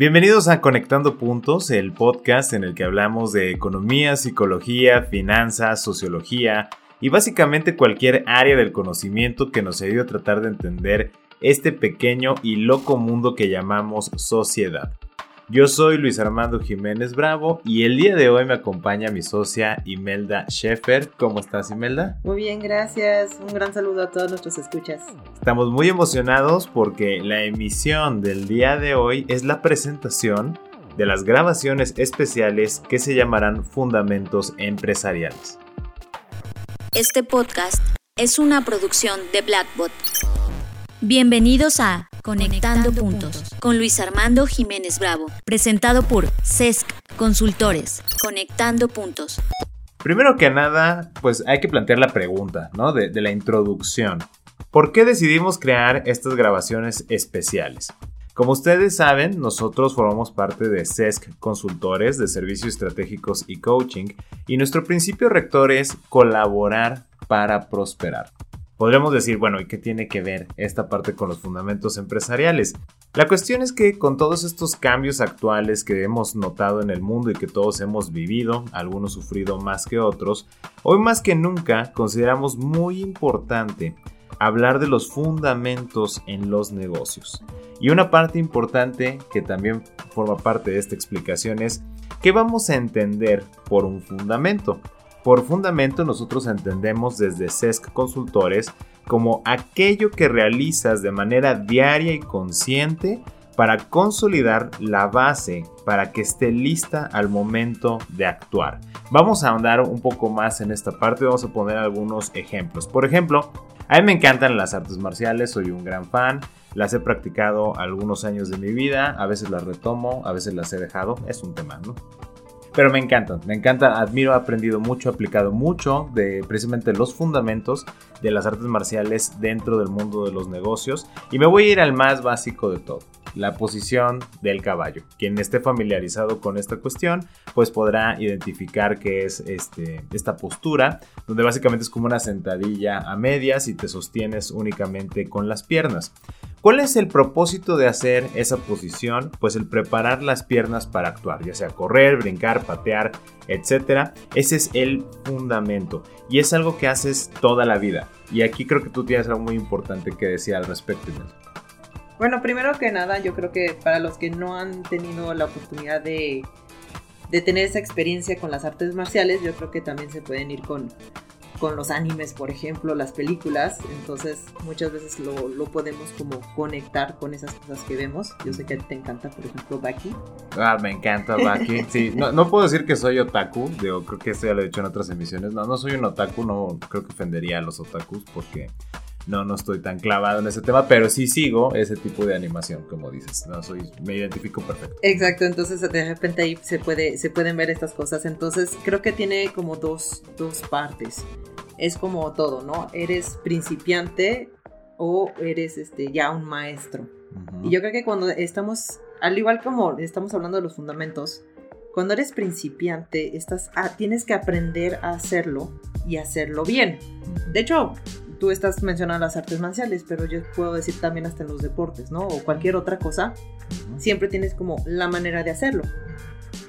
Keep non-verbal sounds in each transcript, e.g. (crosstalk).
Bienvenidos a Conectando Puntos, el podcast en el que hablamos de economía, psicología, finanzas, sociología y básicamente cualquier área del conocimiento que nos ayude a tratar de entender este pequeño y loco mundo que llamamos sociedad. Yo soy Luis Armando Jiménez Bravo y el día de hoy me acompaña mi socia Imelda Sheffer. ¿Cómo estás Imelda? Muy bien, gracias. Un gran saludo a todos nuestros escuchas. Estamos muy emocionados porque la emisión del día de hoy es la presentación de las grabaciones especiales que se llamarán Fundamentos Empresariales. Este podcast es una producción de Blackbot. Bienvenidos a Conectando, puntos, con Luis Armando Jiménez Bravo, presentado por CESC Consultores. Conectando Puntos. Primero que nada, pues hay que plantear la pregunta, ¿no? De, de la introducción. ¿Por qué decidimos crear estas grabaciones especiales? Como ustedes saben, nosotros formamos parte de CESC Consultores de Servicios Estratégicos y Coaching y nuestro principio rector es colaborar para prosperar. Podríamos decir, bueno, ¿y qué tiene que ver esta parte con los fundamentos empresariales? La cuestión es que con todos estos cambios actuales que hemos notado en el mundo y que todos hemos vivido, algunos sufrido más que otros, hoy más que nunca consideramos muy importante hablar de los fundamentos en los negocios. Y una parte importante que también forma parte de esta explicación es qué vamos a entender por un fundamento. Por fundamento nosotros entendemos desde CESC Consultores como aquello que realizas de manera diaria y consciente para consolidar la base para que esté lista al momento de actuar. Vamos a ahondar un poco más en esta parte, vamos a poner algunos ejemplos. Por ejemplo, a mí me encantan las artes marciales, soy un gran fan, las he practicado algunos años de mi vida, a veces las retomo, a veces las he dejado, es un tema, ¿no? Pero me encantan, me encanta, admiro, he aprendido mucho, he aplicado mucho de precisamente los fundamentos de las artes marciales dentro del mundo de los negocios. Y me voy a ir al más básico de todo, la posición del caballo. Quien esté familiarizado con esta cuestión, pues podrá identificar que es este, esta postura, donde básicamente es como una sentadilla a medias y te sostienes únicamente con las piernas. ¿Cuál es el propósito de hacer esa posición? Pues el preparar las piernas para actuar, ya sea correr, brincar, patear, etc. Ese es el fundamento y es algo que haces toda la vida. Y aquí creo que tú tienes algo muy importante que decir al respecto. Bueno, primero que nada, yo creo que para los que no han tenido la oportunidad de, de tener esa experiencia con las artes marciales, yo creo que también se pueden ir con con los animes, por ejemplo, las películas. Entonces, muchas veces lo, lo, podemos como conectar con esas cosas que vemos. Yo sé que a ti te encanta, por ejemplo, Baki. Ah, me encanta Baki. (laughs) Sí, no, no puedo decir que soy otaku. Digo, creo que esto ya lo he dicho en otras emisiones. No, no soy un otaku. No creo que ofendería a los otakus porque no, no estoy tan clavado en ese tema, pero sí sigo ese tipo de animación, como dices. No soy, me identifico perfecto. Exacto, entonces de repente ahí se puede, se pueden ver estas cosas. Entonces creo que tiene como dos, dos partes. Es como todo, ¿no? Eres principiante o eres este ya un maestro. Y yo creo que cuando estamos, al igual como estamos hablando de los fundamentos, cuando eres principiante, estás, ah, tienes que aprender a hacerlo y hacerlo bien. De hecho, tú estás mencionando las artes marciales, pero yo puedo decir también hasta en los deportes, ¿no? O cualquier otra cosa, siempre tienes como la manera de hacerlo.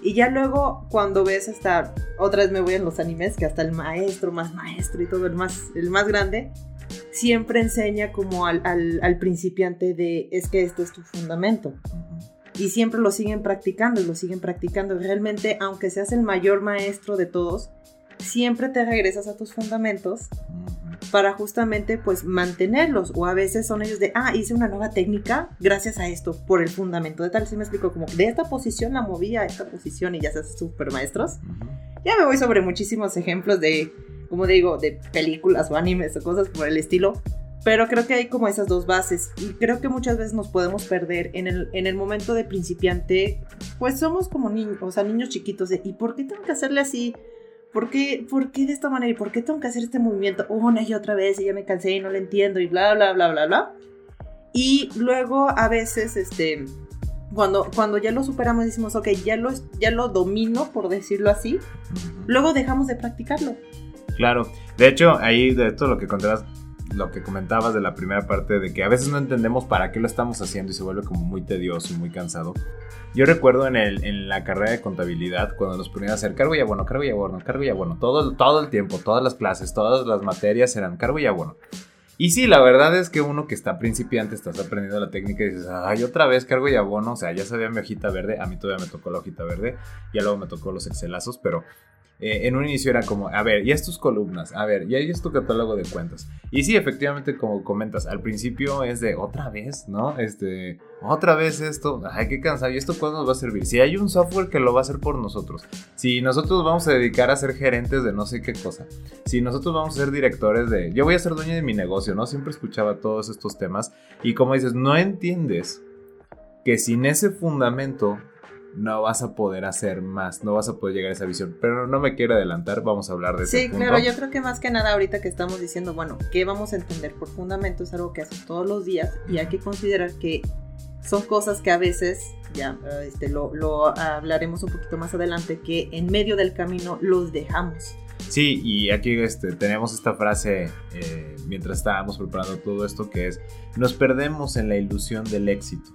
Y ya luego cuando ves hasta, otra vez me voy en los animes, que hasta el maestro, más maestro y todo, el más, el más grande, siempre enseña como al, al, principiante de, es que esto es tu fundamento. Y siempre lo siguen practicando y lo siguen practicando. Realmente, aunque seas el mayor maestro de todos, siempre te regresas a tus fundamentos para justamente pues mantenerlos. O a veces son ellos de, ah, hice una nueva técnica gracias a esto, por el fundamento de tal, si me explico, como de esta posición la moví a esta posición y ya se super maestros. Ya me voy sobre muchísimos ejemplos de, como digo, de películas o animes o cosas por el estilo, pero creo que hay como esas dos bases. Y creo que muchas veces nos podemos perder en el, en el momento de principiante, pues somos como niños, o sea, niños chiquitos de, ¿y por qué tengo que hacerle así? ¿Por qué, ¿Por qué de esta manera? ¿Y por qué tengo que hacer este movimiento una y otra vez y ya me cansé y no lo entiendo y bla, bla, bla, bla, bla? Y luego a veces, este, cuando, cuando ya lo superamos decimos, ok, ya lo, ya lo domino, por decirlo así, luego dejamos de practicarlo. Claro, de hecho, ahí de todo lo que contabas, lo que comentabas de la primera parte, de que a veces no entendemos para qué lo estamos haciendo y se vuelve como muy tedioso y muy cansado. Yo recuerdo en, el, en la carrera de contabilidad, cuando nos ponían a hacer cargo y abono, cargo y abono, cargo y abono, todo, todo el tiempo, todas las clases, todas las materias eran cargo y abono. Y sí, la verdad es que uno que está principiante, estás aprendiendo la técnica y dices, ay, otra vez cargo y abono. O sea, ya sabía mi hojita verde, a mí todavía me tocó la hojita verde, ya luego me tocó los excelazos, pero eh, en un inicio era como, a ver, ya es tus columnas, a ver, ya es tu catálogo de cuentas. Y sí, efectivamente, como comentas, al principio es de otra vez, ¿no? Este, otra vez esto, ay, qué cansado, ¿y esto cuándo nos va a servir? Si hay un software que lo va a hacer por nosotros, si nosotros vamos a dedicar a ser gerentes de no sé qué cosa, si nosotros vamos a ser directores de, yo voy a ser dueño de mi negocio, ¿no? Siempre escuchaba todos estos temas y como dices, no entiendes que sin ese fundamento no vas a poder hacer más, no vas a poder llegar a esa visión. Pero no me quiero adelantar, vamos a hablar de eso. Sí, claro, yo creo que más que nada ahorita que estamos diciendo, bueno, ¿qué vamos a entender por fundamento? Es algo que haces todos los días y hay que considerar que son cosas que a veces, ya este, lo, hablaremos un poquito más adelante, que en medio del camino los dejamos. Sí, y aquí este, tenemos esta frase eh, mientras estábamos preparando todo esto que es, nos perdemos en la ilusión del éxito.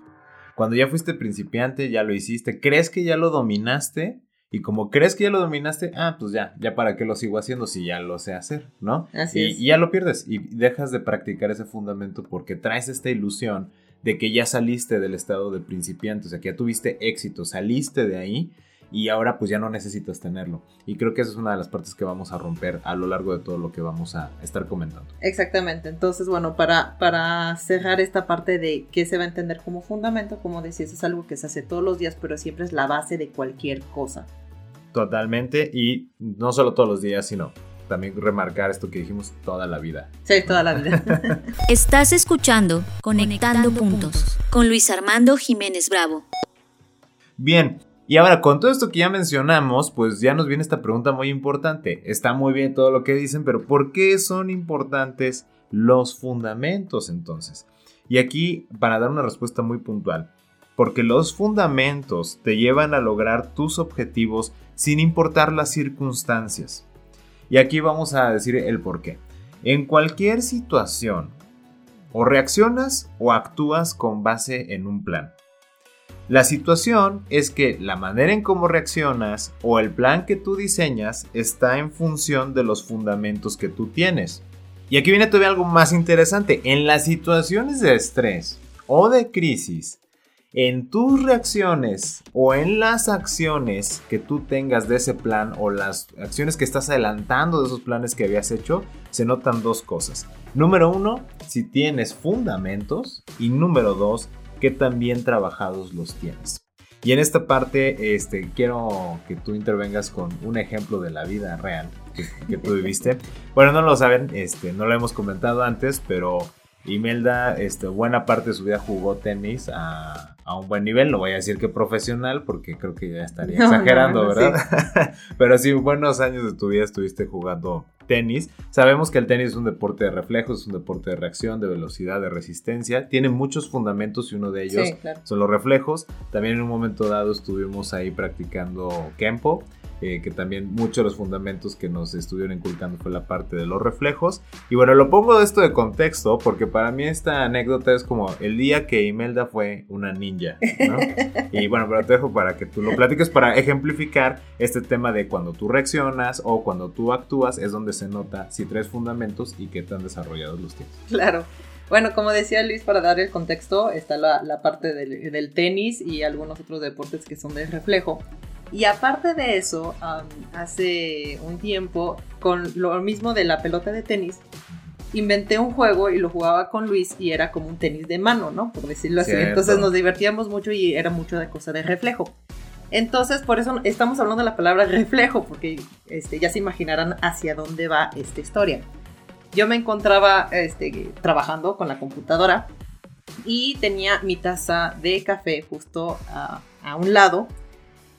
Cuando ya fuiste principiante, ya lo hiciste, crees que ya lo dominaste y como crees que ya lo dominaste, ah, pues ya, ya para qué lo sigo haciendo si ya lo sé hacer, ¿no? Así y, es. y ya lo pierdes y dejas de practicar ese fundamento porque traes esta ilusión de que ya saliste del estado de principiante, o sea, que ya tuviste éxito, saliste de ahí y ahora pues ya no necesitas tenerlo. Y creo que esa es una de las partes que vamos a romper a lo largo de todo lo que vamos a estar comentando. Exactamente, entonces bueno, para, para cerrar esta parte de qué se va a entender como fundamento, como decías, es algo que se hace todos los días, pero siempre es la base de cualquier cosa. Totalmente, y no solo todos los días, sino también remarcar esto que dijimos toda la vida. Sí, toda la vida. (laughs) Estás escuchando Conectando, Puntos con Luis Armando Jiménez Bravo. Bien, y ahora, con todo esto que ya mencionamos, pues ya nos viene esta pregunta muy importante. Está muy bien todo lo que dicen, pero ¿por qué son importantes los fundamentos entonces? Y aquí, para dar una respuesta muy puntual, porque los fundamentos te llevan a lograr tus objetivos sin importar las circunstancias. Y aquí vamos a decir el por qué. En cualquier situación, o reaccionas o actúas con base en un plan. La situación es que la manera en cómo reaccionas o el plan que tú diseñas está en función de los fundamentos que tú tienes. Y aquí viene todavía algo más interesante. En las situaciones de estrés o de crisis, en tus reacciones o en las acciones que tú tengas de ese plan o las acciones que estás adelantando de esos planes que habías hecho, se notan dos cosas. Número uno, si tienes fundamentos y número dos, qué tan bien trabajados los tienes. Y en esta parte este, quiero que tú intervengas con un ejemplo de la vida real que, tú viviste. (laughs) Bueno, no lo saben, este, no lo hemos comentado antes, pero Imelda, este, buena parte de su vida jugó tenis a, un buen nivel. No voy a decir que profesional, porque creo que ya estaría exagerando, ¿verdad? (laughs) Pero sí, buenos años de tu vida estuviste jugando tenis. Sabemos que el tenis es un deporte de reflejos, es un deporte de reacción, de velocidad, de resistencia. Tiene muchos fundamentos y uno de ellos son los reflejos. También en un momento dado estuvimos ahí practicando Kempo. Eh, que también muchos de los fundamentos que nos estuvieron inculcando fue la parte de los reflejos. Y bueno, lo pongo esto de contexto porque para mí esta anécdota es como el día que Imelda fue una ninja, ¿no? (laughs) y bueno, pero te dejo para que tú lo platiques para ejemplificar este tema de cuando tú reaccionas o cuando tú actúas es donde se nota si traes fundamentos y qué tan desarrollados los tienes. Claro. Bueno, como decía Luis, para dar el contexto, está la, parte del, del, tenis y algunos otros deportes que son de reflejo. Y aparte de eso, hace un tiempo, con lo mismo de la pelota de tenis, inventé un juego y lo jugaba con Luis y era como un tenis de mano, ¿no? Por decirlo así. Entonces nos divertíamos mucho y era mucho de cosa de reflejo. Entonces, por eso estamos hablando de la palabra reflejo, porque este, ya se imaginarán hacia dónde va esta historia. Yo me encontraba este, trabajando con la computadora y tenía mi taza de café justo a, un lado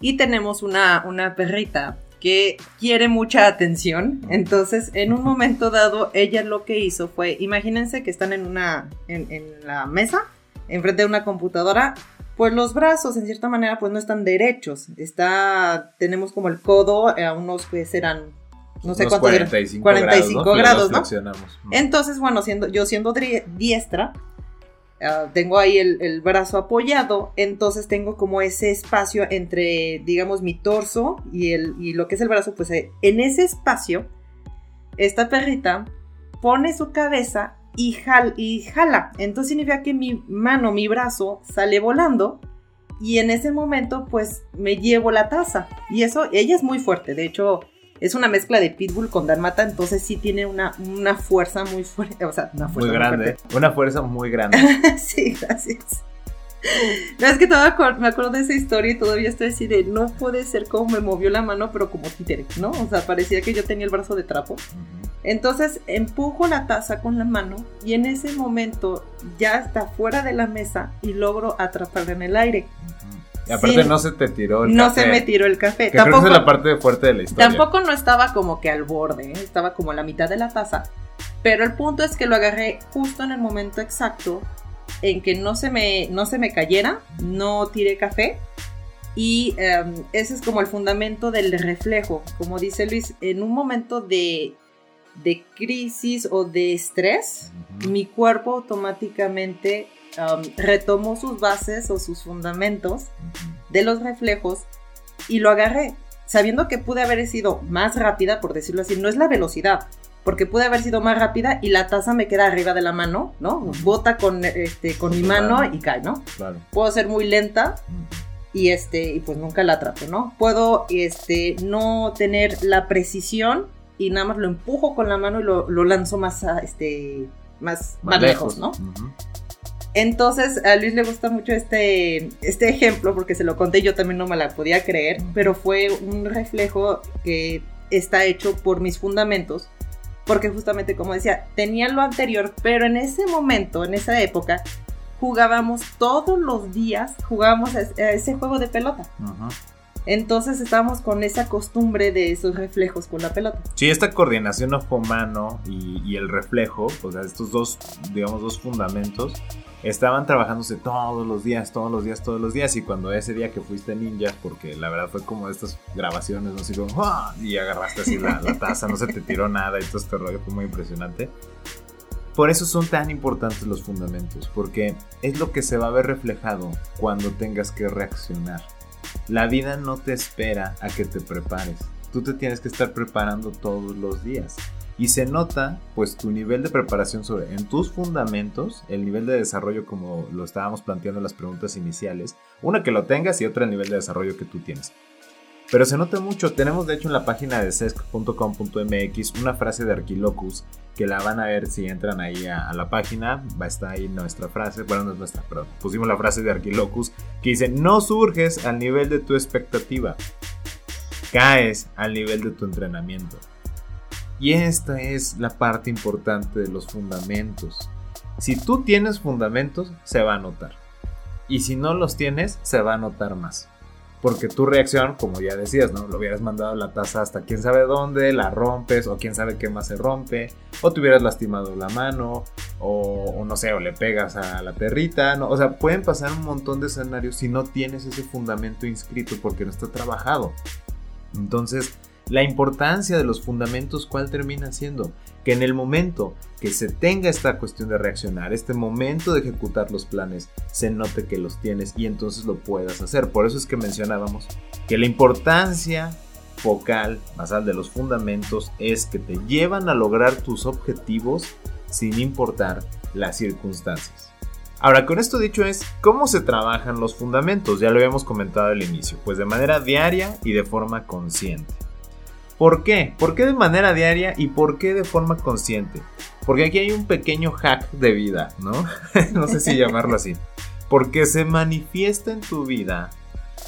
y tenemos una, perrita que quiere mucha atención. Entonces, en un momento dado, ella lo que hizo fue, imagínense que están en una, en, la mesa, enfrente de una computadora, pues los brazos, en cierta manera, pues no están derechos. Está, tenemos como el codo a unos que serán no sé Unos cuánto era, 45, 45 grados, grados, ¿no? ¿no? Flexionamos. Entonces, bueno, siendo, yo siendo diestra, ah, tengo ahí el, el brazo apoyado, entonces tengo como ese espacio entre, digamos, mi torso y, el, y lo que es el brazo, pues eh, en ese espacio, esta perrita pone su cabeza y, jal- y jala. Entonces significa que mi mano, mi brazo sale volando. Y en ese momento, pues me llevo la taza. Y eso, ella es muy fuerte. De hecho, es una mezcla de pitbull con dalmata. Entonces sí tiene una, una fuerza muy fuerte. O sea, una fuerza Muy grande. fuerte. Una fuerza muy grande. (laughs) sí, gracias. No, es que todavía me acuerdo de esa historia y todavía estoy así de no puede ser como me movió la mano, pero como títere, ¿no? O sea, parecía que yo tenía el brazo de trapo. Entonces empujo la taza con la mano y en ese momento ya está fuera de la mesa y logro atraparla en el aire. Y aparte Sí. no se te tiró el no café, se me tiró el café. Que creo que Tampoco, es la parte fuerte de la historia. tampoco no estaba como que al borde, ¿eh? estaba como a la mitad de la taza. Pero el punto es que lo agarré justo en el momento exacto en que no se me, no se me cayera, no tiré café. Y em, ese es como el fundamento del reflejo. Como dice Luis, en un momento de, de crisis o de estrés, mi cuerpo automáticamente um, retomó sus bases o sus fundamentos de los reflejos y lo agarré, sabiendo que pude haber sido más rápida, por decirlo así, no es la velocidad, porque pude haber sido más rápida y la taza me queda arriba de la mano, ¿no? Bota con, este, con mi mano y cae, ¿no? Claro. Puedo ser muy lenta y este y pues nunca la atrapo, ¿no? Puedo este no tener la precisión y nada más lo empujo con la mano y lo, lo lanzo más a, este más, más lejos, ¿no? Entonces a Luis le gusta mucho este este ejemplo porque se lo conté y yo también no me la podía creer, pero fue un reflejo que está hecho por mis fundamentos. Porque justamente como decía, tenía lo anterior, pero en ese momento, en esa época, jugábamos todos los días, jugábamos a ese juego de pelota. Ujú. Entonces estábamos con esa costumbre de esos reflejos con la pelota. Sí, esta coordinación ojo-mano y, y el reflejo, o sea, estos dos, digamos, dos fundamentos, estaban trabajándose todos los días, todos los días, todos los días. Y cuando ese día que fuiste ninja, porque la verdad fue como estas grabaciones, no sé, como, ¡ah! y agarraste así la, la taza, no se te tiró nada y todo este rollo fue muy impresionante. Por eso son tan importantes los fundamentos, porque es lo que se va a ver reflejado cuando tengas que reaccionar. La vida no te espera a que te prepares. Tú te tienes que estar preparando todos los días. Y se nota, pues, tu nivel de preparación sobre en tus fundamentos, el nivel de desarrollo como lo estábamos planteando en las preguntas iniciales. Una que lo tengas y otra el nivel de desarrollo que tú tienes. Pero se nota mucho. Tenemos de hecho en la página de sesc.com.mx una frase de Arquilocus que la van a ver si entran ahí a, a la página. Va a estar ahí nuestra frase. Bueno, no es nuestra, perdón. Pusimos la frase de Arquilocus que dice: No surges al nivel de tu expectativa, caes al nivel de tu entrenamiento. Y esta es la parte importante de los fundamentos. Si tú tienes fundamentos, se va a notar. Y si no los tienes, se va a notar más. Porque tu reacción, como ya decías, ¿no? Lo hubieras mandado la taza hasta quién sabe dónde, la rompes, o quién sabe qué más se rompe, o te hubieras lastimado la mano, o, o no sé, o le pegas a la perrita, ¿no? O sea, pueden pasar un montón de escenarios si no tienes ese fundamento inscrito porque no está trabajado. Entonces, la importancia de los fundamentos, ¿cuál termina siendo? Que en el momento que se tenga esta cuestión de reaccionar, este momento de ejecutar los planes, se note que los tienes y entonces lo puedas hacer. Por eso es que mencionábamos que la importancia focal, basal de los fundamentos, es que te llevan a lograr tus objetivos sin importar las circunstancias. Ahora, con esto dicho es, ¿cómo se trabajan los fundamentos? Ya lo habíamos comentado al inicio, pues de manera diaria y de forma consciente. ¿Por qué? ¿Por qué de manera diaria y por qué de forma consciente? Porque aquí hay un pequeño hack de vida, ¿no? (laughs) no sé si llamarlo así. Porque se manifiesta en tu vida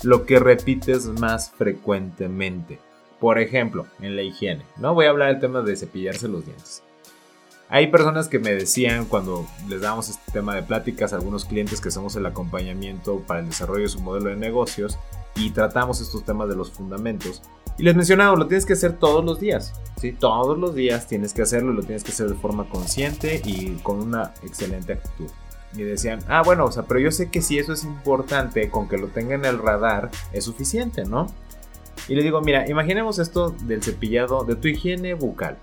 lo que repites más frecuentemente. Por ejemplo, en la higiene, ¿no? Voy a hablar del tema de cepillarse los dientes. Hay personas que me decían cuando les damos este tema de pláticas a algunos clientes que somos el acompañamiento para el desarrollo de su modelo de negocios y tratamos estos temas de los fundamentos. Y les mencionaba, lo tienes que hacer todos los días. ¿sí? Todos los días tienes que hacerlo lo tienes que hacer de forma consciente y con una excelente actitud. Y decían, ah, bueno, o sea, pero yo sé que si eso es importante, con que lo tenga en el radar, es suficiente, ¿no? Y le digo, mira, imaginemos esto del cepillado, de tu higiene bucal.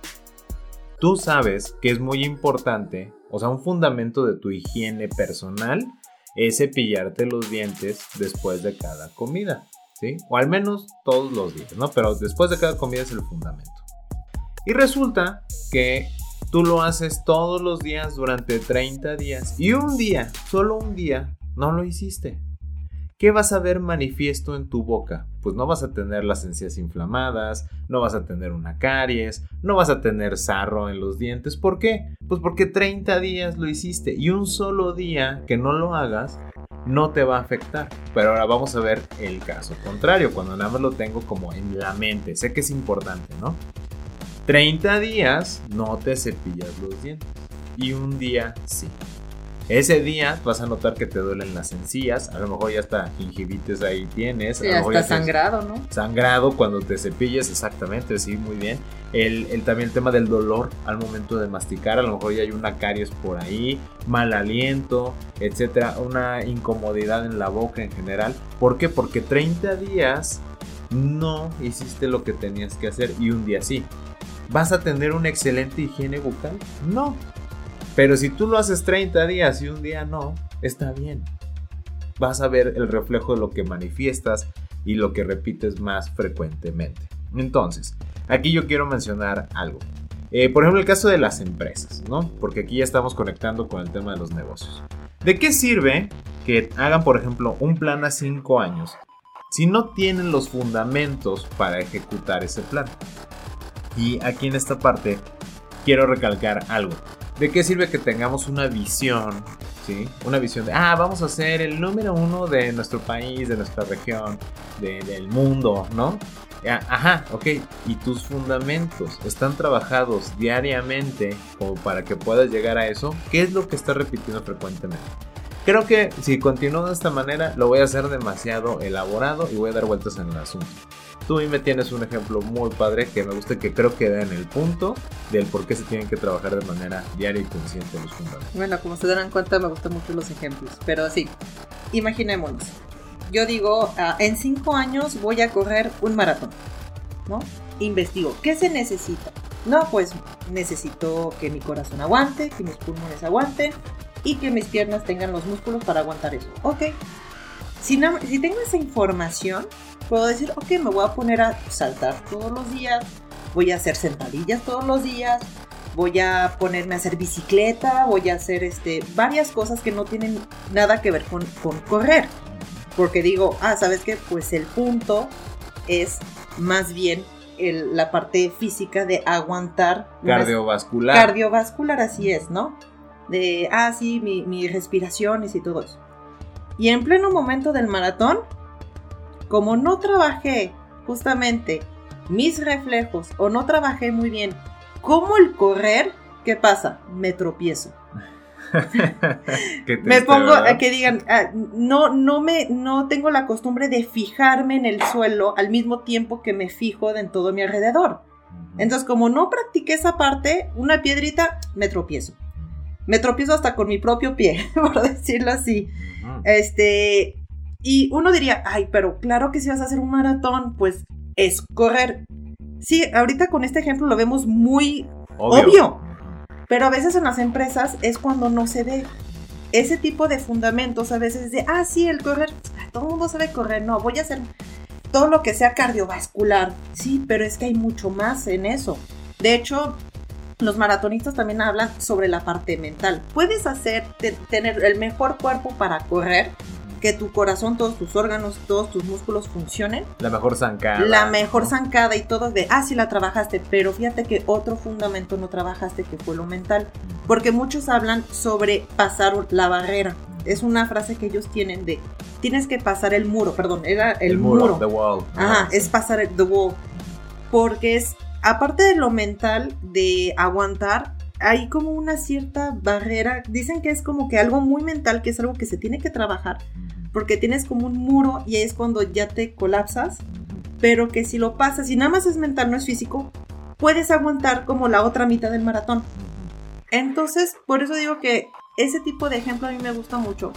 Tú sabes que es muy importante, o sea, un fundamento de tu higiene personal es cepillarte los dientes después de cada comida, ¿sí? O al menos todos los días, ¿no? Pero después de cada comida es el fundamento. Y resulta que tú lo haces todos los días durante 30 días y un día, solo un día, no lo hiciste. ¿Qué vas a ver manifiesto en tu boca? Pues no vas a tener las encías inflamadas, no vas a tener una caries, no vas a tener sarro en los dientes. ¿Por qué? Pues porque 30 días lo hiciste y un solo día que no lo hagas no te va a afectar. Pero ahora vamos a ver el caso contrario, cuando nada más lo tengo como en la mente. Sé que es importante, ¿no? 30 días no te cepillas los dientes y un día sí. Ese día vas a notar que te duelen las encías, a lo mejor ya hasta gingivitis ahí tienes. Sí, hasta sangrado, ¿no? Sangrado cuando te cepillas, exactamente, sí, muy bien. El, también el tema del dolor al momento de masticar, a lo mejor ya hay una caries por ahí, mal aliento, etcétera, una incomodidad en la boca en general. ¿Por qué? Porque 30 días no hiciste lo que tenías que hacer y un día sí. ¿Vas a tener una excelente higiene bucal? No, pero si tú lo haces 30 días y un día no, está bien. Vas a ver el reflejo de lo que manifiestas y lo que repites más frecuentemente. Entonces, aquí yo quiero mencionar algo. Eh, por ejemplo, el caso de las empresas, ¿no? Porque aquí ya estamos conectando con el tema de los negocios. ¿De qué sirve que hagan, por ejemplo, un plan a 5 años si no tienen los fundamentos para ejecutar ese plan? Y aquí en esta parte quiero recalcar algo. ¿De qué sirve que tengamos una visión? ¿Sí? Una visión de, ah, vamos a ser el número uno de nuestro país, de nuestra región, del mundo, ¿no? Ajá, ok. ¿Y tus fundamentos están trabajados diariamente para que puedas llegar a eso? ¿Qué es lo que estás repitiendo frecuentemente? Creo que si continúo de esta manera lo voy a hacer demasiado elaborado y voy a dar vueltas en el asunto. Tú y me tienes un ejemplo muy padre que me gusta que creo que da en el punto del por qué se tienen que trabajar de manera diaria y consciente los fundamentos. Bueno, como se darán cuenta, me gustan mucho los ejemplos. Pero sí, imaginémonos. Yo digo, ah, en cinco años voy a correr un maratón, ¿no? Investigo, ¿qué se necesita? No, pues necesito que mi corazón aguante, que mis pulmones aguanten y que mis piernas tengan los músculos para aguantar eso. Ok. Si, no, si tengo esa información, puedo decir, ok, me voy a poner a saltar todos los días, voy a hacer sentadillas todos los días, voy a ponerme a hacer bicicleta, voy a hacer este, varias cosas que no tienen nada que ver con, correr. Porque digo, ah, ¿sabes qué? Pues el punto es más bien la parte física de aguantar. Cardiovascular. Cardiovascular, así es, ¿no? De, ah, sí, mi, mi respiraciones y todo eso. Y en pleno momento del maratón, como no trabajé justamente mis reflejos o no trabajé muy bien como el correr, ¿qué pasa? Me tropiezo. (laughs) me pongo a que digan, ah, no, no me, no tengo la costumbre de fijarme en el suelo al mismo tiempo que me fijo en todo mi alrededor. Entonces, como no practiqué esa parte, una piedrita, me tropiezo. Me tropiezo hasta con mi propio pie, (laughs) por decirlo así. Este, y uno diría, ay, pero claro que si vas a hacer un maratón, pues es correr. Sí, ahorita con este ejemplo lo vemos muy obvio. Pero a veces en las empresas es cuando no se ve ese tipo de fundamentos. A veces de, ah, sí, el correr, todo el mundo sabe correr. No, voy a hacer todo lo que sea cardiovascular. Sí, pero es que hay mucho más en eso. De hecho, los maratonistas también hablan sobre la parte mental. Puedes hacer, tener el mejor cuerpo para correr, que tu corazón, todos tus órganos, todos tus músculos funcionen. La mejor zancada. La mejor zancada y todo de, ah, sí la trabajaste, pero fíjate que otro fundamento no trabajaste que fue lo mental. Porque muchos hablan sobre pasar la barrera. Es una frase que ellos tienen de, tienes que pasar el muro, perdón, era el, muro. The wall. Ajá, es pasar el, the wall. Porque es, aparte de lo mental, de aguantar, hay como una cierta barrera. Dicen que es como que algo muy mental, que es algo que se tiene que trabajar, porque tienes como un muro y es cuando ya te colapsas, pero que si lo pasas, y nada más es mental, no es físico, puedes aguantar como la otra mitad del maratón. Entonces, por eso digo que ese tipo de ejemplo a mí me gusta mucho,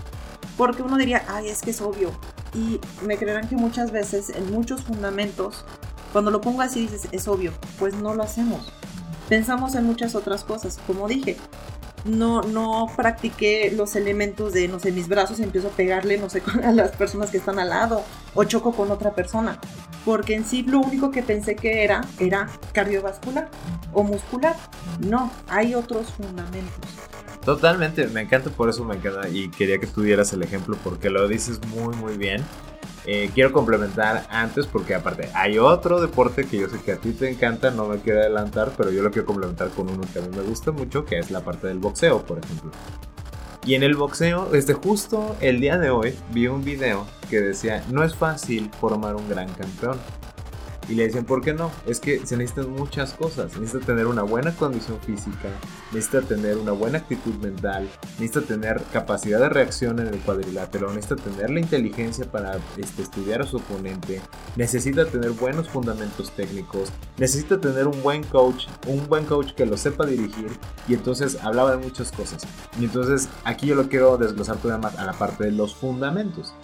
porque uno diría, ay, es que es obvio. Y me creerán que muchas veces en muchos fundamentos Cuando lo pongo así dices, es obvio, pues no lo hacemos. Pensamos en muchas otras cosas, como dije, no, no practiqué los elementos de, no sé, mis brazos empiezo a pegarle, no sé, (laughs) a las personas que están al lado o choco con otra persona. Porque en sí lo único que pensé que era, era cardiovascular o muscular. No, hay otros fundamentos. Totalmente, me encanta, por eso me encanta y quería que tuvieras el ejemplo porque lo dices muy, muy bien. Eh, quiero complementar antes porque aparte hay otro deporte que yo sé que a ti te encanta, no me quiero adelantar, pero yo lo quiero complementar con uno que a mí me gusta mucho, que es la parte del boxeo, por ejemplo. Y en el boxeo, este justo el día de hoy vi un video que decía, no es fácil formar un gran campeón. Y le dicen, ¿por qué no? Es que se necesitan muchas cosas. Necesita tener una buena condición física, necesita tener una buena actitud mental, necesita tener capacidad de reacción en el cuadrilátero, necesita tener la inteligencia para este, estudiar a su oponente, necesita tener buenos fundamentos técnicos, necesita tener un buen coach, un buen coach que lo sepa dirigir. Y entonces hablaba de muchas cosas. Y entonces aquí yo lo quiero desglosar todavía más a la parte de los fundamentos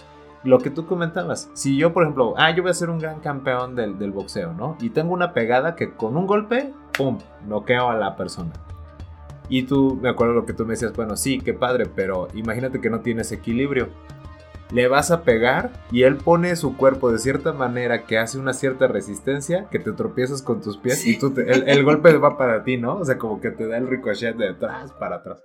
lo que tú comentabas, si yo, por ejemplo, ah, yo voy a ser un gran campeón del, del, boxeo, ¿no? Y tengo una pegada que con un golpe, ¡pum!, noqueo a la persona. Y tú, me acuerdo lo que tú me decías, bueno, sí, qué padre, pero imagínate que no tienes equilibrio. Le vas a pegar y él pone su cuerpo de cierta manera que hace una cierta resistencia, que te tropiezas con tus pies y tú el, el golpe va para ti, ¿no? O sea, como que te da el ricochet de atrás para atrás.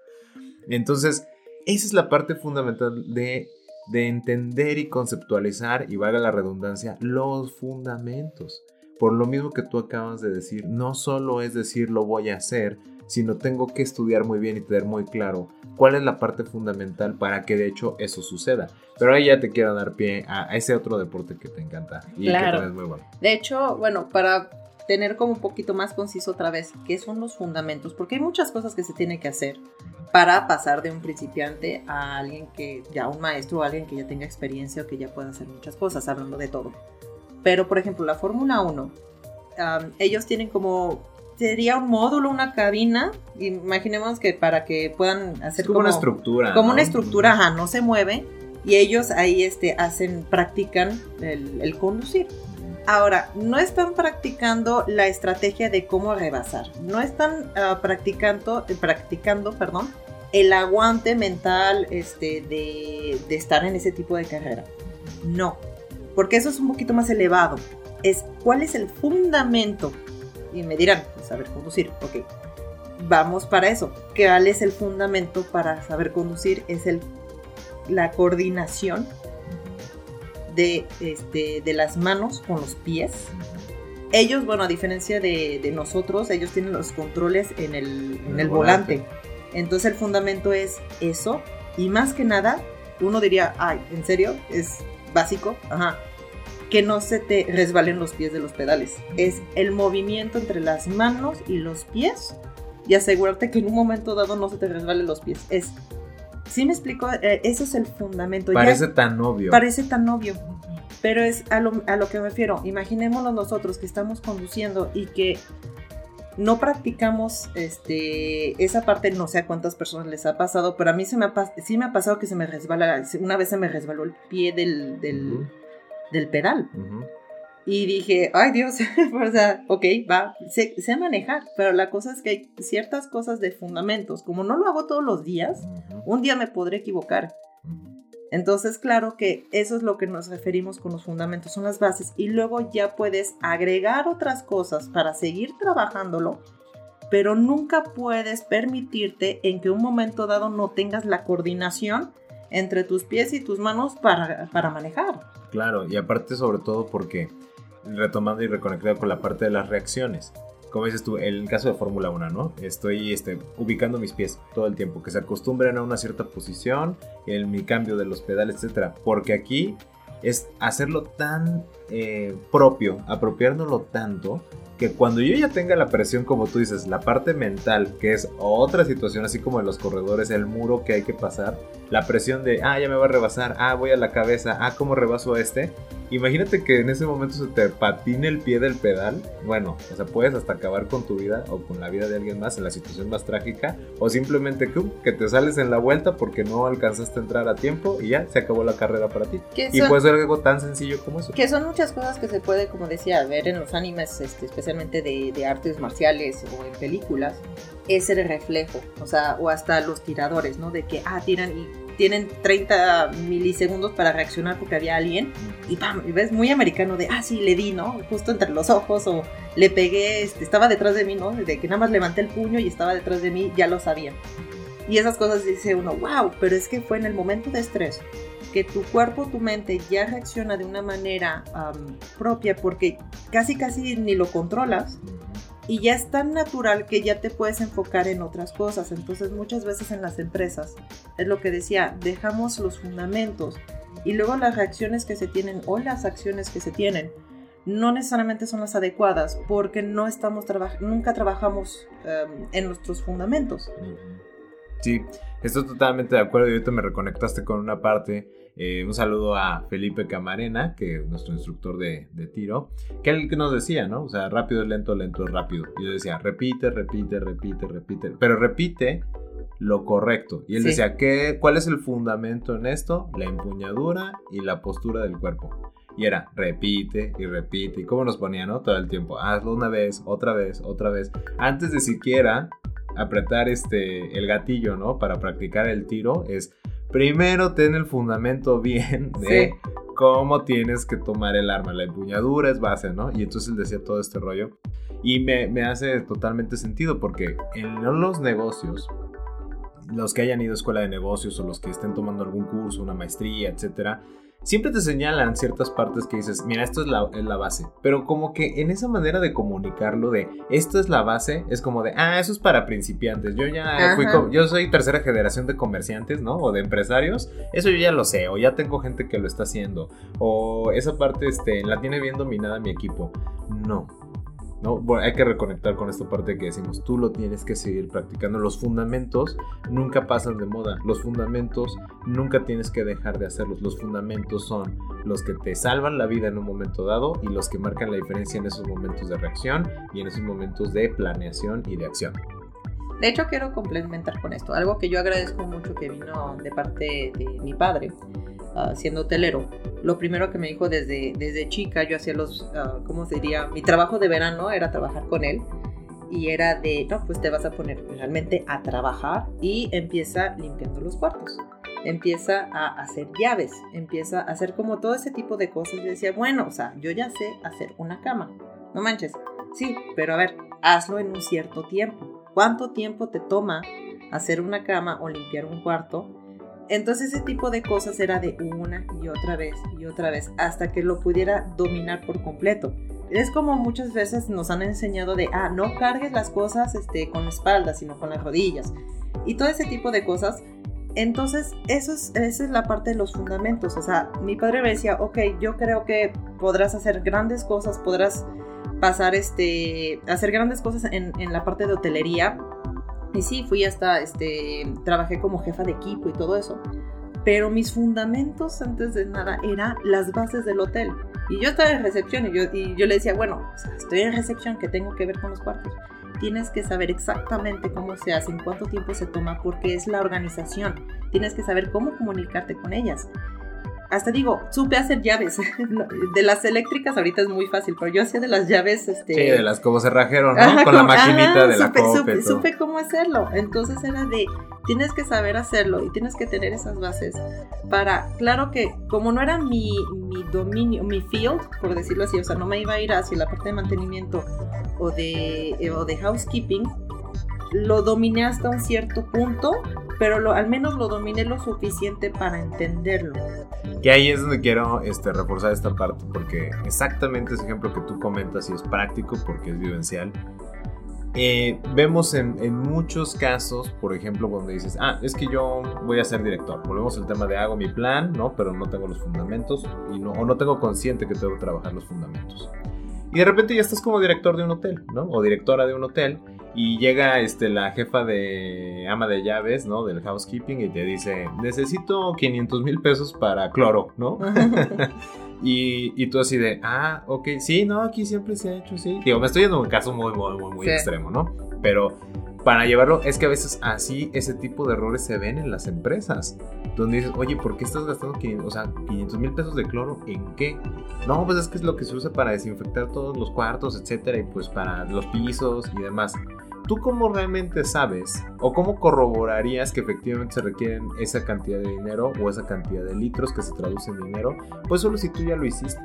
Entonces, esa es la parte fundamental de de entender y conceptualizar, y valga la redundancia, los fundamentos. Por lo mismo que tú acabas de decir, no solo es decir lo voy a hacer, sino tengo que estudiar muy bien y tener muy claro cuál es la parte fundamental para que de hecho eso suceda. Pero ahí ya te quiero dar pie a, ese otro deporte que te encanta y claro. que es muy bueno. De hecho, bueno, para tener como un poquito más conciso otra vez, ¿qué son los fundamentos? Porque hay muchas cosas que se tiene que hacer para pasar de un principiante a alguien que ya un maestro o alguien que ya tenga experiencia o que ya pueda hacer muchas cosas, hablando de todo. Pero, por ejemplo, la Fórmula 1, um, ellos tienen como, sería un módulo, una cabina, imaginemos que para que puedan hacer como, una estructura. Como una estructura, ajá, no se mueve, y ellos ahí este, hacen, practican el, el conducir. Ahora, no están practicando la estrategia de cómo rebasar, no están uh, practicando, practicando perdón, el aguante mental este, de, de, estar en ese tipo de carrera. No, porque eso es un poquito más elevado. Es cuál es el fundamento. Y me dirán, pues, saber conducir, ok. Vamos para eso. ¿Cuál es el fundamento para saber conducir? Es el, la coordinación de, este, de las manos con los pies. Ellos, bueno, a diferencia de, de nosotros, ellos tienen los controles en el, en el, volante. volante. Entonces el fundamento es eso. Y más que nada, uno diría, ay, ¿en serio? Es básico. Ajá. Que no se te resbalen los pies de los pedales. Es el movimiento entre las manos y los pies. Y asegurarte que en un momento dado no se te resbalen los pies. Es ¿Sí me explico? Eh, ese es el fundamento. Parece ya, tan obvio. Parece tan obvio. Pero es a lo, a lo que me refiero. Imaginémonos nosotros que estamos conduciendo y que no practicamos este, esa parte, no sé a cuántas personas les ha pasado, pero a mí se me ha, sí me ha pasado que se me resbala, una vez se me resbaló el pie del, del, uh -huh. del pedal. Uh -huh. Y dije, ay Dios, (laughs) o sea, ok, va, sé, sé, manejar, pero la cosa es que hay ciertas cosas de fundamentos, como no lo hago todos los días, un día me podré equivocar. Entonces, claro que eso es lo que nos referimos con los fundamentos, son las bases, y luego ya puedes agregar otras cosas para seguir trabajándolo, pero nunca puedes permitirte en que un momento dado no tengas la coordinación entre tus pies y tus manos para, para manejar. Claro, y aparte sobre todo porque retomando y reconectando con la parte de las reacciones. Como dices tú, en el caso de Fórmula 1, ¿no? Estoy este, ubicando mis pies todo el tiempo, que se acostumbren a una cierta posición, en mi cambio de los pedales, etc. Porque aquí es hacerlo tan eh, propio, apropiárnoslo tanto, que cuando yo ya tenga la presión, como tú dices, la parte mental, que es otra situación, así como en los corredores, el muro que hay que pasar, la presión de, ah, ya me va a rebasar, ah, voy a la cabeza, ah, ¿cómo rebaso a este? Imagínate que en ese momento se te patine el pie del pedal. Bueno, o sea, puedes hasta acabar con tu vida o con la vida de alguien más en la situación más trágica. O simplemente que, te sales en la vuelta porque no alcanzaste a entrar a tiempo y ya se acabó la carrera para ti. Y puede ser algo tan sencillo como eso. Que son muchas cosas que se puede, como decía, ver en los animes, este, especialmente de, de artes marciales o en películas. Es el reflejo, o sea, o hasta los tiradores, ¿no? De que, ah, tiran y tienen 30 milisegundos para reaccionar porque había alguien y ¡pam! Y ves muy americano de, ah, sí, le di, ¿no? Justo entre los ojos o le pegué, este, estaba detrás de mí, ¿no? De que nada más levanté el puño y estaba detrás de mí, ya lo sabían. Y esas cosas dice uno, wow, pero es que fue en el momento de estrés que tu cuerpo, tu mente ya reacciona de una manera propia porque casi casi ni lo controlas y ya es tan natural que ya te puedes enfocar en otras cosas. Entonces muchas veces en las empresas, es lo que decía, dejamos los fundamentos y luego las reacciones que se tienen o las acciones que se tienen no necesariamente son las adecuadas porque no estamos nunca trabajamos em, en nuestros fundamentos. Sí, estoy totalmente de acuerdo y ahorita me reconectaste con una parte eh, un saludo a Felipe Camarena, que es nuestro instructor de, tiro, que él que nos decía, ¿no? O sea, rápido es lento, lento es rápido. Y yo decía, repite, repite, repite, repite. Pero repite lo correcto. Y él decía, ¿qué, ¿cuál es el fundamento en esto? La empuñadura y la postura del cuerpo. Y era, repite y repite. ¿Y cómo nos ponía, no? Todo el tiempo. Hazlo una vez, otra vez, otra vez. Antes de siquiera apretar este, el gatillo, ¿no? Para practicar el tiro, es primero ten el fundamento bien de cómo tienes que tomar el arma. La empuñadura es base, ¿no? Y entonces él decía todo este rollo. Y me, me hace totalmente sentido porque en los negocios, los que hayan ido a escuela de negocios o los que estén tomando algún curso, una maestría, etcétera, siempre te señalan ciertas partes que dices, mira, esto es la, la, base. Pero como que en esa manera de comunicarlo de esto es la base, es como de, ah, eso es para principiantes. Yo ya fui, yo soy tercera generación de comerciantes, ¿no? O de empresarios. Eso yo ya lo sé, o ya tengo gente que lo está haciendo. O esa parte, este, la tiene bien dominada mi equipo. No ¿no? hay que reconectar con esta parte que decimos, tú lo tienes que seguir practicando. Los fundamentos nunca pasan de moda, los fundamentos nunca tienes que dejar de hacerlos. Los fundamentos son los que te salvan la vida en un momento dado y los que marcan la diferencia en esos momentos de reacción y en esos momentos de planeación y de acción. De hecho, quiero complementar con esto, algo que yo agradezco mucho que vino de parte de mi padre Ah, siendo hotelero, lo primero que me dijo desde, desde chica, yo hacía los, uh, ¿cómo sería? Mi trabajo de verano era trabajar con él y era de, no, pues te vas a poner realmente a trabajar y empieza limpiando los cuartos. Empieza a hacer llaves, empieza a hacer como todo ese tipo de cosas. Y decía, bueno, o sea, yo ya sé hacer una cama. No manches. Sí, pero a ver, hazlo en un cierto tiempo. ¿Cuánto tiempo te toma hacer una cama o limpiar un cuarto? Entonces ese tipo de cosas era de una y otra vez y otra vez hasta que lo pudiera dominar por completo. Es como muchas veces nos han enseñado de, ah, no cargues las cosas este, con la espalda, sino con las rodillas. Y todo ese tipo de cosas. Entonces, eso es, esa es la parte de los fundamentos. O sea, mi padre me decía, ok, yo creo que podrás hacer grandes cosas, podrás pasar, este, hacer grandes cosas en, en la parte de hotelería, y sí, fui hasta, este, trabajé como jefa de equipo y todo eso. Pero mis fundamentos antes de nada eran las bases del hotel. Y yo estaba en recepción y yo, y yo le decía, bueno, estoy en recepción, ¿qué tengo que ver con los cuartos? Tienes que saber exactamente cómo se hace, en cuánto tiempo se toma, porque es la organización. Tienes que saber cómo comunicarte con ellas hasta digo, supe hacer llaves. (laughs) De las eléctricas ahorita es muy fácil, pero yo hacía de las llaves, este... Sí, de las como cerrajeros, ¿no? Con la maquinita de la supe, supe, cómo hacerlo. Entonces era de, tienes que saber hacerlo y tienes que tener esas bases para, claro que como no era mi, mi dominio, mi field, por decirlo así, o sea, no me iba a ir hacia la parte de mantenimiento o de, eh, o de housekeeping, lo dominé hasta un cierto punto, pero al menos lo dominé lo suficiente para entenderlo. Que ahí es donde quiero este, reforzar esta parte, porque exactamente ese ejemplo que tú comentas y es práctico porque es vivencial. Eh, vemos en, muchos casos, por ejemplo, cuando dices, ah, es que yo voy a ser director. Volvemos al tema de hago mi plan, ¿no? Pero no tengo los fundamentos y no, o no tengo consciente que tengo que trabajar los fundamentos. Y de repente ya estás como director de un hotel, ¿no? O directora de un hotel. Y llega este, la jefa de ama de llaves, ¿no? Del housekeeping y te dice, necesito 500 mil pesos para cloro, ¿no? (laughs) y, y, tú así de, ah, ok, sí, no, aquí siempre se ha hecho así. Digo, me estoy yendo un caso muy, muy, muy, muy extremo, ¿no? Pero para llevarlo, es que a veces así ese tipo de errores se ven en las empresas. Donde dices, oye, ¿por qué estás gastando 500 mil pesos de cloro? ¿En qué? No, pues es que es lo que se usa para desinfectar todos los cuartos, etcétera, y pues para los pisos y demás. ¿Tú cómo realmente sabes o cómo corroborarías que efectivamente se requieren esa cantidad de dinero o esa cantidad de litros que se traduce en dinero? Pues solo si tú ya lo hiciste.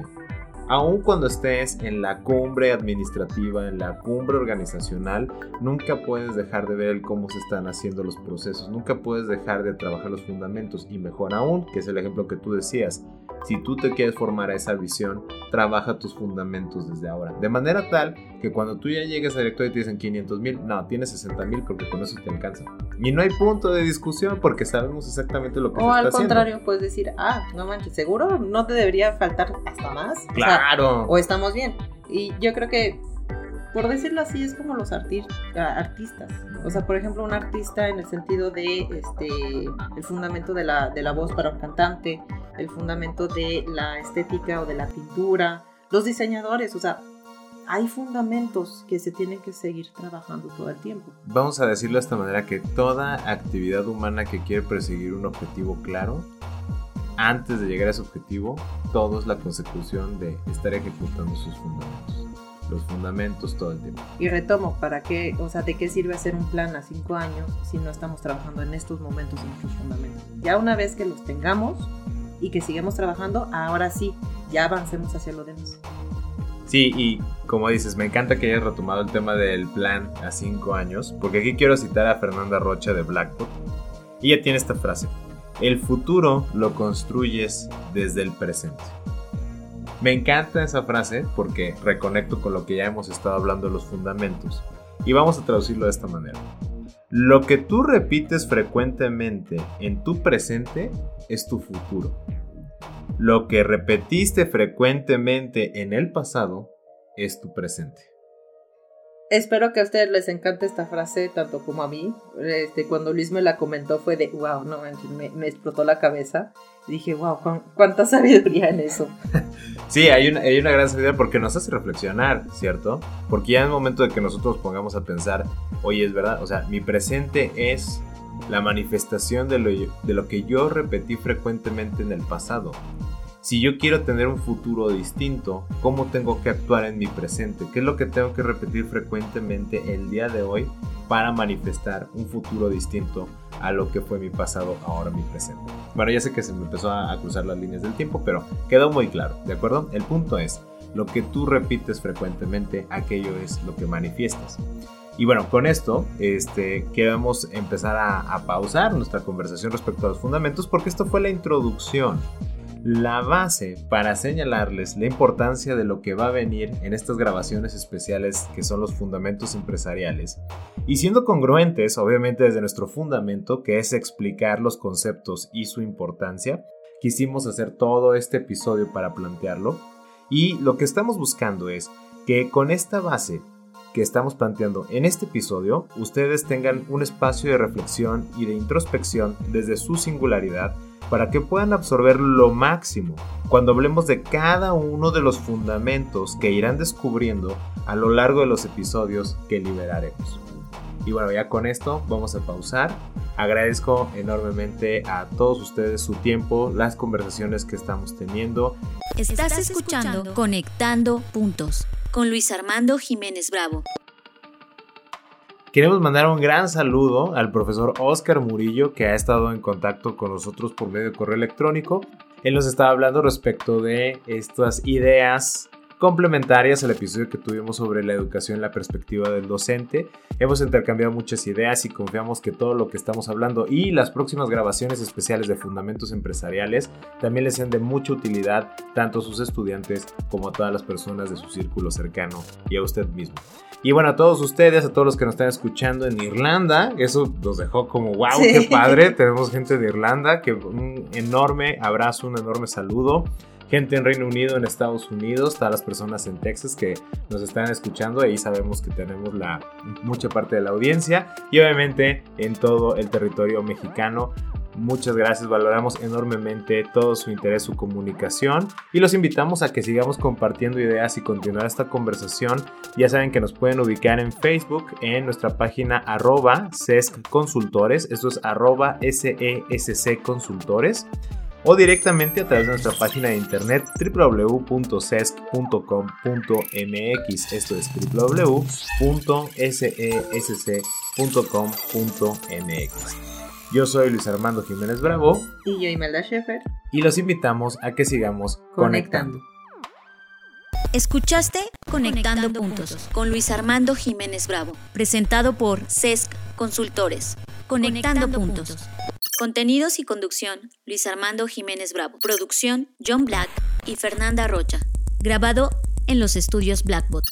Aun cuando estés en la cumbre administrativa, en la cumbre organizacional, nunca puedes dejar de ver cómo se están haciendo los procesos, nunca puedes dejar de trabajar los fundamentos y mejor aún, que es el ejemplo que tú decías, si tú te quieres formar a esa visión, trabaja tus fundamentos desde ahora. De manera tal que cuando tú ya llegues a director y te dicen 500 mil, no, tienes 60 mil porque con eso te alcanza. Y no hay punto de discusión porque sabemos exactamente lo que o se está haciendo. O al contrario, puedes decir, ah, no manches, seguro no te debería faltar hasta más. Claro. O, estamos bien. Y yo creo que por decirlo así, es como los artistas. O sea, por ejemplo, un artista en el sentido de este el fundamento de la, de la voz para un cantante, el fundamento de la estética o de la pintura, los diseñadores, o sea, hay fundamentos que se tienen que seguir trabajando todo el tiempo. Vamos a decirlo de esta manera, que toda actividad humana que quiere perseguir un objetivo claro, antes de llegar a ese objetivo, todo es la consecución de estar ejecutando sus fundamentos. Los fundamentos todo el tiempo. Y retomo, ¿para qué, o sea, de qué sirve hacer un plan a cinco años si no estamos trabajando en estos momentos en nuestros fundamentos? Ya una vez que los tengamos, y que sigamos trabajando, ahora sí, ya avancemos hacia lo demás. Sí, y como dices, me encanta que hayas retomado el tema del plan a cinco años, porque aquí quiero citar a Fernanda Rocha de Blackboard. Y ella tiene esta frase, el futuro lo construyes desde el presente. Me encanta esa frase porque reconecto con lo que ya hemos estado hablando de los fundamentos. Y vamos a traducirlo de esta manera. Lo que tú repites frecuentemente en tu presente es tu futuro. Lo que repetiste frecuentemente en el pasado es tu presente. Espero que a ustedes les encante esta frase tanto como a mí. Este, cuando Luis me la comentó fue de, wow, no, me, me explotó la cabeza. dije, wow, cuánta (laughs) sabiduría en eso. (laughs) sí, hay una, hay una gran sabiduría porque nos hace reflexionar, ¿cierto? Porque ya en el momento de que nosotros pongamos a pensar, oye, es verdad, o sea, mi presente es la manifestación de lo, de lo que yo repetí frecuentemente en el pasado. Si yo quiero tener un futuro distinto, ¿cómo tengo que actuar en mi presente? ¿Qué es lo que tengo que repetir frecuentemente el día de hoy para manifestar un futuro distinto a lo que fue mi pasado, ahora mi presente? Bueno, ya sé que se me empezó a cruzar las líneas del tiempo, pero quedó muy claro, ¿de acuerdo? El punto es, lo que tú repites frecuentemente, aquello es lo que manifiestas. Y bueno, con esto este, queremos empezar a, a pausar nuestra conversación respecto a los fundamentos porque esto fue la introducción la base para señalarles la importancia de lo que va a venir en estas grabaciones especiales que son los fundamentos empresariales. Y siendo congruentes, obviamente desde nuestro fundamento, que es explicar los conceptos y su importancia, quisimos hacer todo este episodio para plantearlo. Y lo que estamos buscando es que con esta base que estamos planteando en este episodio, ustedes tengan un espacio de reflexión y de introspección desde su singularidad para que puedan absorber lo máximo cuando hablemos de cada uno de los fundamentos que irán descubriendo a lo largo de los episodios que liberaremos. Y bueno, ya con esto vamos a pausar. Agradezco enormemente a todos ustedes su tiempo, las conversaciones que estamos teniendo. Estás escuchando Conectando Puntos con Luis Armando Jiménez Bravo. Queremos mandar un gran saludo al profesor Oscar Murillo que ha estado en contacto con nosotros por medio de correo electrónico. Él nos estaba hablando respecto de estas ideas complementarias al episodio que tuvimos sobre la educación, la perspectiva del docente. Hemos intercambiado muchas ideas y confiamos que todo lo que estamos hablando y las próximas grabaciones especiales de fundamentos empresariales también les sean de mucha utilidad tanto a sus estudiantes como a todas las personas de su círculo cercano y a usted mismo. Y bueno, a todos ustedes, a todos los que nos están escuchando en Irlanda, eso nos dejó como, wow, qué padre. (laughs) Tenemos gente de Irlanda, que un enorme abrazo, un enorme saludo. gente en Reino Unido, en Estados Unidos, todas las personas en Texas que nos están escuchando, ahí sabemos que tenemos la mucha parte de la audiencia y obviamente en todo el territorio mexicano. Muchas gracias, valoramos enormemente todo su interés, su comunicación y los invitamos a que sigamos compartiendo ideas y continuar esta conversación. Ya saben que nos pueden ubicar en Facebook en nuestra página arroba esto es arroba SESC Consultores o directamente a través de nuestra página de internet www.sesc.com.mx. Esto es www.sesc.com.mx. Yo soy Luis Armando Jiménez Bravo. Y yo Imelda Schaefer. Y los invitamos a que sigamos conectando. Escuchaste Conectando, puntos, con Luis Armando Jiménez Bravo, presentado por CESC Consultores. Conectando, puntos. Contenidos y conducción, Luis Armando Jiménez Bravo. Producción, John Black y Fernanda Rocha. Grabado en los estudios Blackbot.